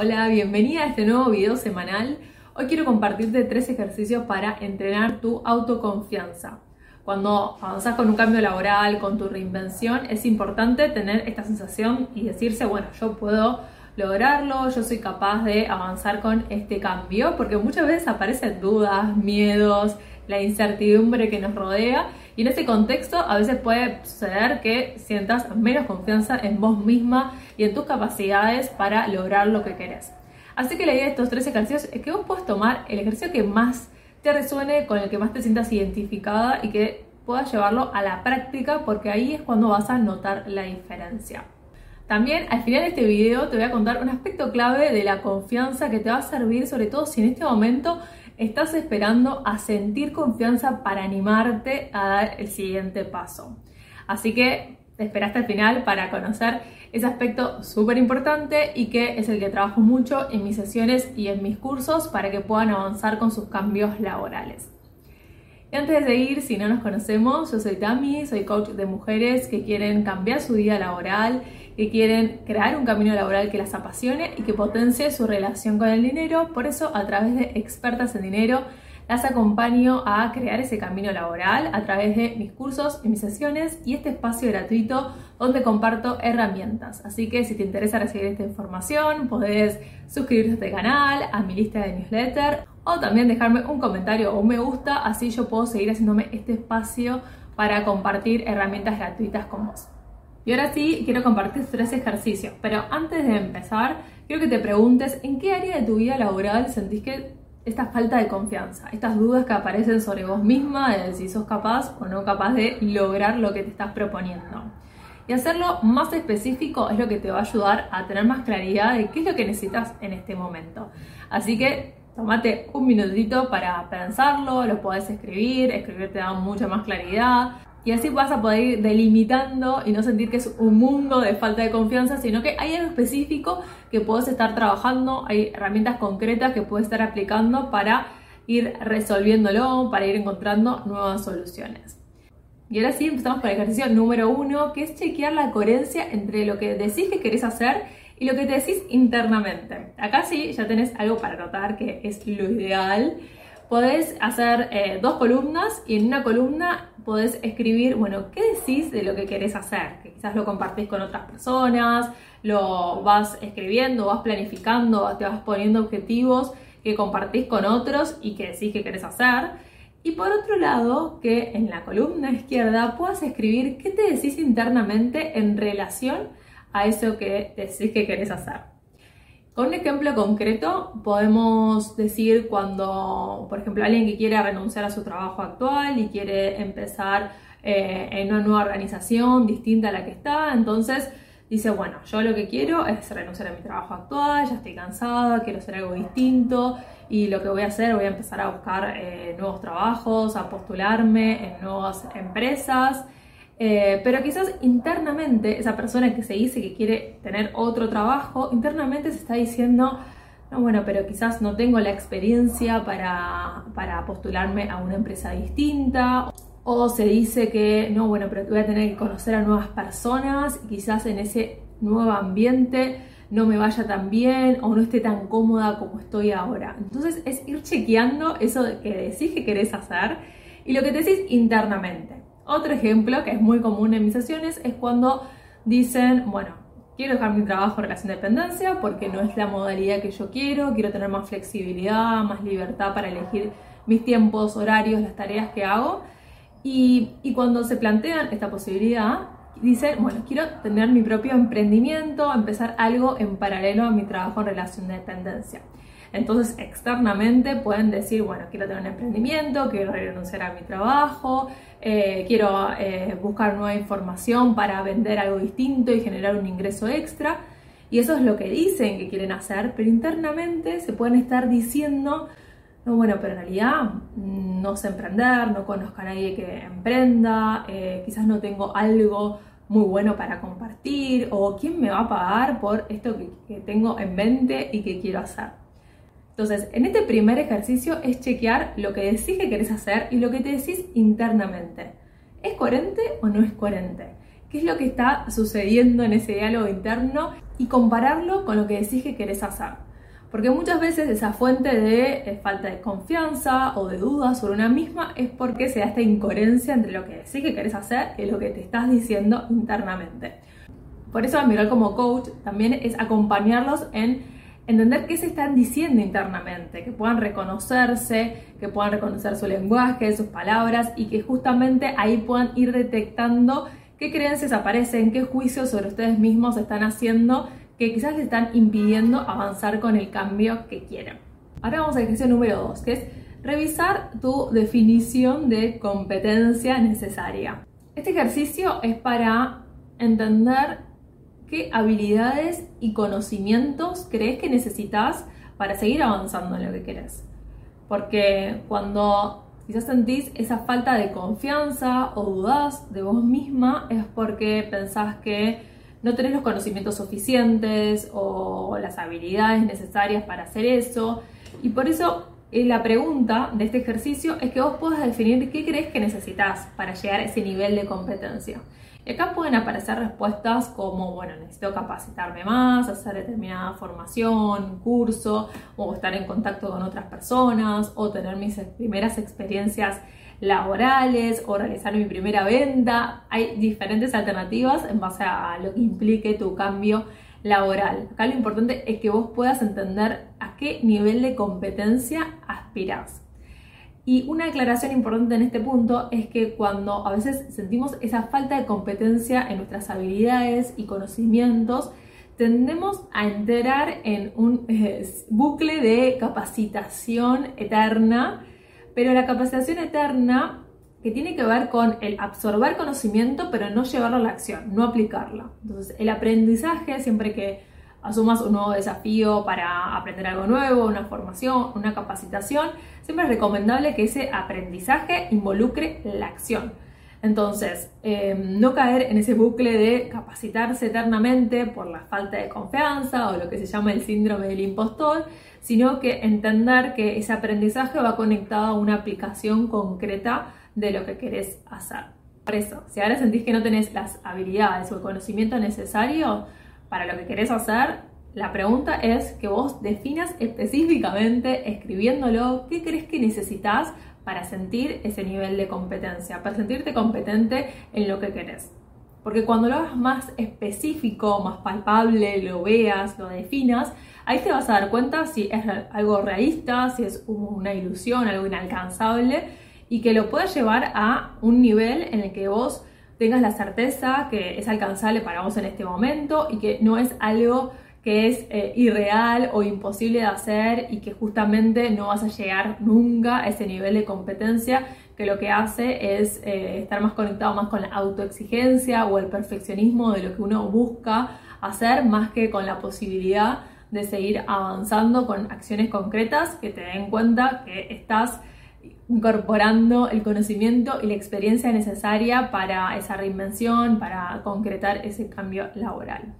Hola, bienvenida a este nuevo video semanal. Hoy quiero compartirte tres ejercicios para entrenar tu autoconfianza. Cuando avanzas con un cambio laboral, con tu reinvención, es importante tener esta sensación y decirse, bueno, yo puedo lograrlo, yo soy capaz de avanzar con este cambio, porque muchas veces aparecen dudas, miedos, la incertidumbre que nos rodea y en ese contexto a veces puede suceder que sientas menos confianza en vos misma y en tus capacidades para lograr lo que querés. Así que la idea de estos tres ejercicios es que vos puedas tomar el ejercicio que más te resuene, con el que más te sientas identificada y que puedas llevarlo a la práctica porque ahí es cuando vas a notar la diferencia. También al final de este video te voy a contar un aspecto clave de la confianza que te va a servir sobre todo si en este momento estás esperando a sentir confianza para animarte a dar el siguiente paso. Así que te esperaste al final para conocer ese aspecto súper importante y que es el que trabajo mucho en mis sesiones y en mis cursos para que puedan avanzar con sus cambios laborales. Y antes de seguir, si no nos conocemos, yo soy Tami, soy coach de mujeres que quieren cambiar su vida laboral que quieren crear un camino laboral que las apasione y que potencie su relación con el dinero. Por eso, a través de Expertas en Dinero, las acompaño a crear ese camino laboral a través de mis cursos y mis sesiones y este espacio gratuito donde comparto herramientas. Así que si te interesa recibir esta información, podés suscribirte a este canal, a mi lista de newsletter o también dejarme un comentario o un me gusta, así yo puedo seguir haciéndome este espacio para compartir herramientas gratuitas con vos. Y ahora sí, quiero compartir tres ejercicios, pero antes de empezar, quiero que te preguntes en qué área de tu vida laboral sentís que esta falta de confianza, estas dudas que aparecen sobre vos misma, de si sos capaz o no capaz de lograr lo que te estás proponiendo. Y hacerlo más específico es lo que te va a ayudar a tener más claridad de qué es lo que necesitas en este momento. Así que tómate un minutito para pensarlo, lo podés escribir, escribir te da mucha más claridad. Y así vas a poder ir delimitando y no sentir que es un mundo de falta de confianza, sino que hay algo específico que puedes estar trabajando, hay herramientas concretas que puedes estar aplicando para ir resolviéndolo, para ir encontrando nuevas soluciones. Y ahora sí empezamos con el ejercicio número uno, que es chequear la coherencia entre lo que decís que querés hacer y lo que te decís internamente. Acá sí ya tenés algo para notar que es lo ideal podés hacer eh, dos columnas y en una columna podés escribir, bueno, ¿qué decís de lo que querés hacer? Que quizás lo compartís con otras personas, lo vas escribiendo, vas planificando, te vas poniendo objetivos que compartís con otros y que decís que querés hacer. Y por otro lado, que en la columna izquierda puedas escribir qué te decís internamente en relación a eso que decís que querés hacer. Con un ejemplo concreto, podemos decir cuando, por ejemplo, alguien que quiere renunciar a su trabajo actual y quiere empezar eh, en una nueva organización distinta a la que está, entonces dice, bueno, yo lo que quiero es renunciar a mi trabajo actual, ya estoy cansada, quiero hacer algo distinto y lo que voy a hacer, voy a empezar a buscar eh, nuevos trabajos, a postularme en nuevas empresas. Eh, pero quizás internamente esa persona que se dice que quiere tener otro trabajo, internamente se está diciendo, no, bueno, pero quizás no tengo la experiencia para, para postularme a una empresa distinta. O se dice que, no, bueno, pero voy a tener que conocer a nuevas personas y quizás en ese nuevo ambiente no me vaya tan bien o no esté tan cómoda como estoy ahora. Entonces es ir chequeando eso que decís que querés hacer y lo que te decís internamente. Otro ejemplo que es muy común en mis sesiones es cuando dicen, bueno, quiero dejar mi trabajo en relación de dependencia porque no es la modalidad que yo quiero, quiero tener más flexibilidad, más libertad para elegir mis tiempos, horarios, las tareas que hago. Y, y cuando se plantean esta posibilidad, dicen, bueno, quiero tener mi propio emprendimiento, empezar algo en paralelo a mi trabajo en relación de dependencia. Entonces, externamente pueden decir, bueno, quiero tener un emprendimiento, quiero renunciar a mi trabajo, eh, quiero eh, buscar nueva información para vender algo distinto y generar un ingreso extra. Y eso es lo que dicen que quieren hacer, pero internamente se pueden estar diciendo, no, bueno, pero en realidad mm, no sé emprender, no conozco a nadie que emprenda, eh, quizás no tengo algo muy bueno para compartir o quién me va a pagar por esto que tengo en mente y que quiero hacer. Entonces, en este primer ejercicio es chequear lo que decís que querés hacer y lo que te decís internamente. ¿Es coherente o no es coherente? ¿Qué es lo que está sucediendo en ese diálogo interno? y compararlo con lo que decís que querés hacer. Porque muchas veces esa fuente de eh, falta de confianza o de dudas sobre una misma es porque se da esta incoherencia entre lo que decís que querés hacer y lo que te estás diciendo internamente. Por eso mirar como coach también es acompañarlos en entender qué se están diciendo internamente, que puedan reconocerse, que puedan reconocer su lenguaje, sus palabras y que justamente ahí puedan ir detectando qué creencias aparecen, qué juicios sobre ustedes mismos están haciendo que quizás les están impidiendo avanzar con el cambio que quieren. Ahora vamos al ejercicio número 2, que es revisar tu definición de competencia necesaria. Este ejercicio es para entender qué habilidades y conocimientos crees que necesitas para seguir avanzando en lo que quieres. Porque cuando quizás sentís esa falta de confianza o dudas de vos misma es porque pensás que no tenés los conocimientos suficientes o las habilidades necesarias para hacer eso. Y por eso eh, la pregunta de este ejercicio es que vos puedas definir qué crees que necesitas para llegar a ese nivel de competencia. Y acá pueden aparecer respuestas como, bueno, necesito capacitarme más, hacer determinada formación, curso, o estar en contacto con otras personas, o tener mis primeras experiencias laborales o realizar mi primera venta. Hay diferentes alternativas en base a lo que implique tu cambio laboral. Acá lo importante es que vos puedas entender a qué nivel de competencia aspiras. Y una aclaración importante en este punto es que cuando a veces sentimos esa falta de competencia en nuestras habilidades y conocimientos, tendemos a entrar en un eh, bucle de capacitación eterna pero la capacitación eterna que tiene que ver con el absorber conocimiento pero no llevarlo a la acción, no aplicarla. Entonces, el aprendizaje, siempre que asumas un nuevo desafío para aprender algo nuevo, una formación, una capacitación, siempre es recomendable que ese aprendizaje involucre la acción. Entonces, em, no caer en ese bucle de capacitarse eternamente por la falta de confianza o lo que se llama el síndrome del impostor, sino que entender que ese aprendizaje va conectado a una aplicación concreta de lo que querés hacer. Por eso, si ahora sentís que no tenés las habilidades o el conocimiento necesario para lo que querés hacer, la pregunta es que vos definas específicamente, escribiéndolo, qué crees que necesitas para sentir ese nivel de competencia, para sentirte competente en lo que querés. Porque cuando lo hagas más específico, más palpable, lo veas, lo definas, ahí te vas a dar cuenta si es algo realista, si es una ilusión, algo inalcanzable y que lo puedas llevar a un nivel en el que vos tengas la certeza que es alcanzable para vos en este momento y que no es algo que es eh, irreal o imposible de hacer y que justamente no vas a llegar nunca a ese nivel de competencia que lo que hace es eh, estar más conectado más con la autoexigencia o el perfeccionismo de lo que uno busca hacer más que con la posibilidad de seguir avanzando con acciones concretas que te den cuenta que estás incorporando el conocimiento y la experiencia necesaria para esa reinvención, para concretar ese cambio laboral.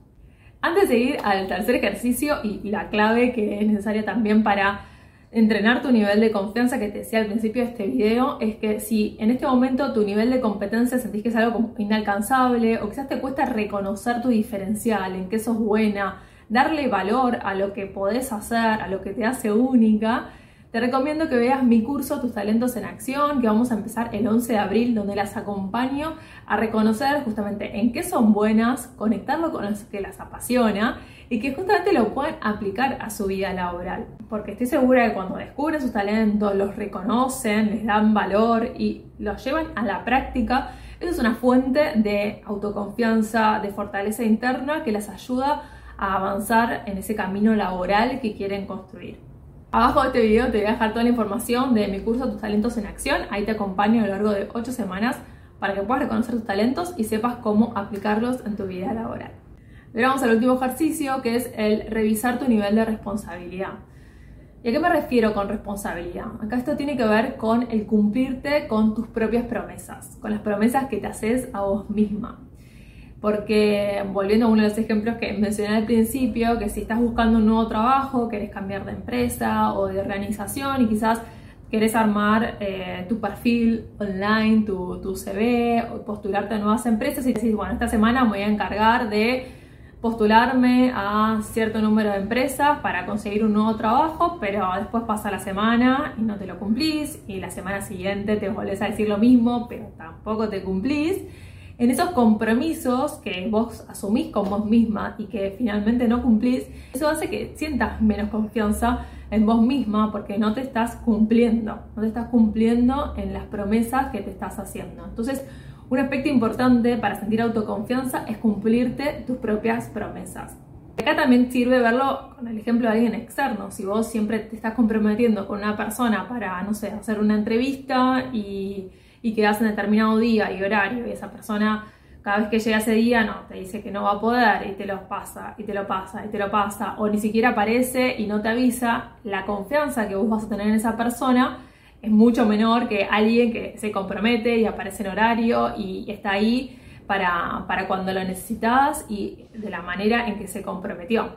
Antes de ir al tercer ejercicio y la clave que es necesaria también para entrenar tu nivel de confianza que te decía al principio de este video es que si en este momento tu nivel de competencia sentís que es algo inalcanzable o quizás te cuesta reconocer tu diferencial, en qué sos buena, darle valor a lo que podés hacer, a lo que te hace única, te recomiendo que veas mi curso Tus talentos en acción, que vamos a empezar el 11 de abril, donde las acompaño a reconocer justamente en qué son buenas, conectarlo con lo que las apasiona y que justamente lo puedan aplicar a su vida laboral. Porque estoy segura que cuando descubren sus talentos, los reconocen, les dan valor y los llevan a la práctica, eso es una fuente de autoconfianza, de fortaleza interna que les ayuda a avanzar en ese camino laboral que quieren construir. Abajo de este video te voy a dejar toda la información de mi curso Tus talentos en acción. Ahí te acompaño a lo largo de 8 semanas para que puedas reconocer tus talentos y sepas cómo aplicarlos en tu vida laboral. Ahora vamos al último ejercicio que es el revisar tu nivel de responsabilidad. ¿Y a qué me refiero con responsabilidad? Acá esto tiene que ver con el cumplirte con tus propias promesas, con las promesas que te haces a vos misma. Porque, volviendo a uno de los ejemplos que mencioné al principio, que si estás buscando un nuevo trabajo, querés cambiar de empresa o de organización y quizás querés armar eh, tu perfil online, tu, tu CV, postularte a nuevas empresas y decís, bueno, esta semana me voy a encargar de postularme a cierto número de empresas para conseguir un nuevo trabajo, pero después pasa la semana y no te lo cumplís y la semana siguiente te volvés a decir lo mismo, pero tampoco te cumplís. En esos compromisos que vos asumís con vos misma y que finalmente no cumplís, eso hace que sientas menos confianza en vos misma porque no te estás cumpliendo, no te estás cumpliendo en las promesas que te estás haciendo. Entonces, un aspecto importante para sentir autoconfianza es cumplirte tus propias promesas. Acá también sirve verlo con el ejemplo de alguien externo. Si vos siempre te estás comprometiendo con una persona para, no sé, hacer una entrevista y, y quedás en determinado día y horario y esa persona cada vez que llega ese día, no, te dice que no va a poder y te lo pasa, y te lo pasa, y te lo pasa, o ni siquiera aparece y no te avisa, la confianza que vos vas a tener en esa persona es mucho menor que alguien que se compromete y aparece en horario y está ahí para, cuando lo necesitas y de la manera en que se comprometió.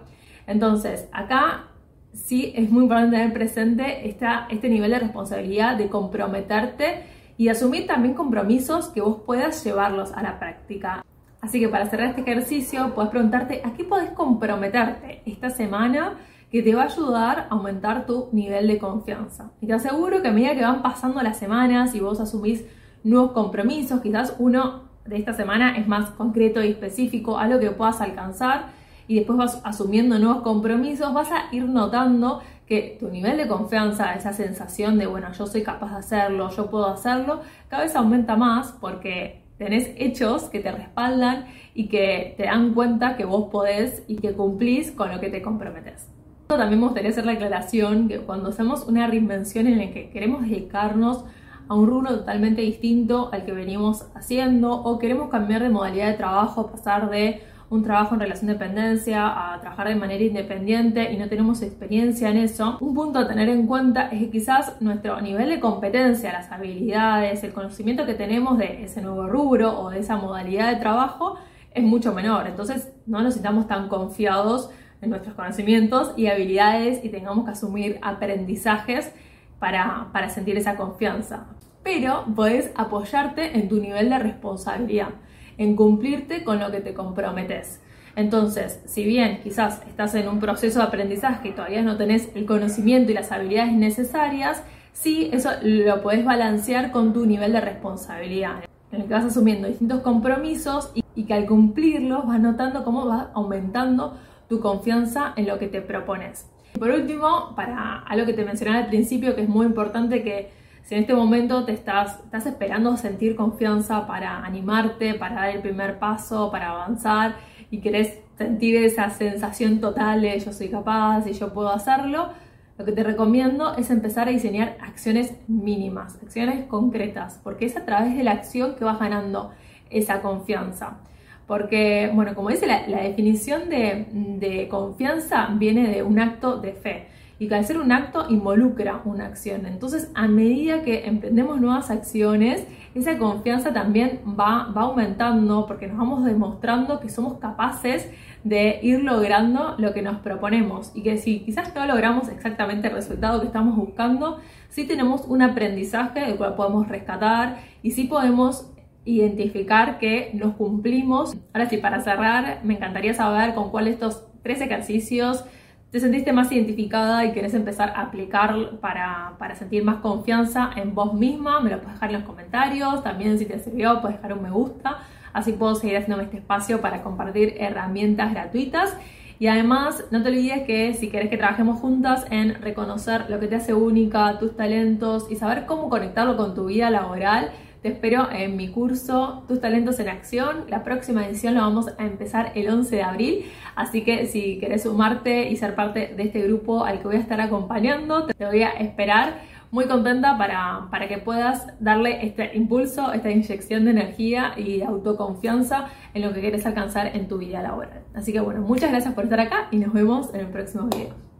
Entonces, acá sí es muy importante tener presente esta, este nivel de responsabilidad de comprometerte y asumir también compromisos que vos puedas llevarlos a la práctica. Así que para cerrar este ejercicio, puedes preguntarte a qué podés comprometerte esta semana que te va a ayudar a aumentar tu nivel de confianza. Y te aseguro que a medida que van pasando las semanas y vos asumís nuevos compromisos, quizás uno de esta semana es más concreto y específico, algo que puedas alcanzar y después vas asumiendo nuevos compromisos, vas a ir notando que tu nivel de confianza, esa sensación de, bueno, yo soy capaz de hacerlo, yo puedo hacerlo, cada vez aumenta más porque tenés hechos que te respaldan y que te dan cuenta que vos podés y que cumplís con lo que te comprometes. También me gustaría hacer la aclaración que cuando hacemos una reinvención en la que queremos dedicarnos a un rubro totalmente distinto al que venimos haciendo o queremos cambiar de modalidad de trabajo, pasar de un trabajo en relación de dependencia a trabajar de manera independiente y no tenemos experiencia en eso, un punto a tener en cuenta es que quizás nuestro nivel de competencia, las habilidades, el conocimiento que tenemos de ese nuevo rubro o de esa modalidad de trabajo es mucho menor. Entonces no nos sintamos tan confiados en nuestros conocimientos y habilidades y tengamos que asumir aprendizajes para, para sentir esa confianza. Pero puedes apoyarte en tu nivel de responsabilidad, en cumplirte con lo que te comprometes. Entonces, si bien quizás estás en un proceso de aprendizaje y todavía no tenés el conocimiento y las habilidades necesarias, sí, eso lo puedes balancear con tu nivel de responsabilidad, en el que vas asumiendo distintos compromisos y, y que al cumplirlos vas notando cómo va aumentando tu confianza en lo que te propones. Por último, para algo que te mencioné al principio, que es muy importante que si en este momento te estás, estás esperando sentir confianza para animarte, para dar el primer paso, para avanzar y querés sentir esa sensación total de yo soy capaz y yo puedo hacerlo, lo que te recomiendo es empezar a diseñar acciones mínimas, acciones concretas, porque es a través de la acción que vas ganando esa confianza. Porque, bueno, como dice la, definición de, confianza viene de un acto de fe y que al ser un acto involucra una acción. Entonces, a medida que emprendemos nuevas acciones, esa confianza también va, va aumentando porque nos vamos demostrando que somos capaces de ir logrando lo que nos proponemos y que si quizás no logramos exactamente el resultado que estamos buscando, sí tenemos un aprendizaje del cual podemos rescatar y sí podemos identificar que nos cumplimos. Ahora sí, para cerrar, me encantaría saber con cuál de estos tres ejercicios te sentiste más identificada y querés empezar a aplicar para, para, sentir más confianza en vos misma, me lo puedes dejar en los comentarios. También si te sirvió, puedes dejar un me gusta. Así puedo seguir haciendo este espacio para compartir herramientas gratuitas. Y además, no te olvides que si querés que trabajemos juntas en reconocer lo que te hace única, tus talentos y saber cómo conectarlo con tu vida laboral, te espero en mi curso Tus talentos en acción. La próxima edición lo vamos a empezar el 11 de abril, así que si querés sumarte y ser parte de este grupo al que voy a estar acompañando, te voy a esperar muy contenta para, para, que puedas darle este impulso, esta inyección de energía y autoconfianza en lo que quieres alcanzar en tu vida laboral. Así que bueno, muchas gracias por estar acá y nos vemos en el próximo video.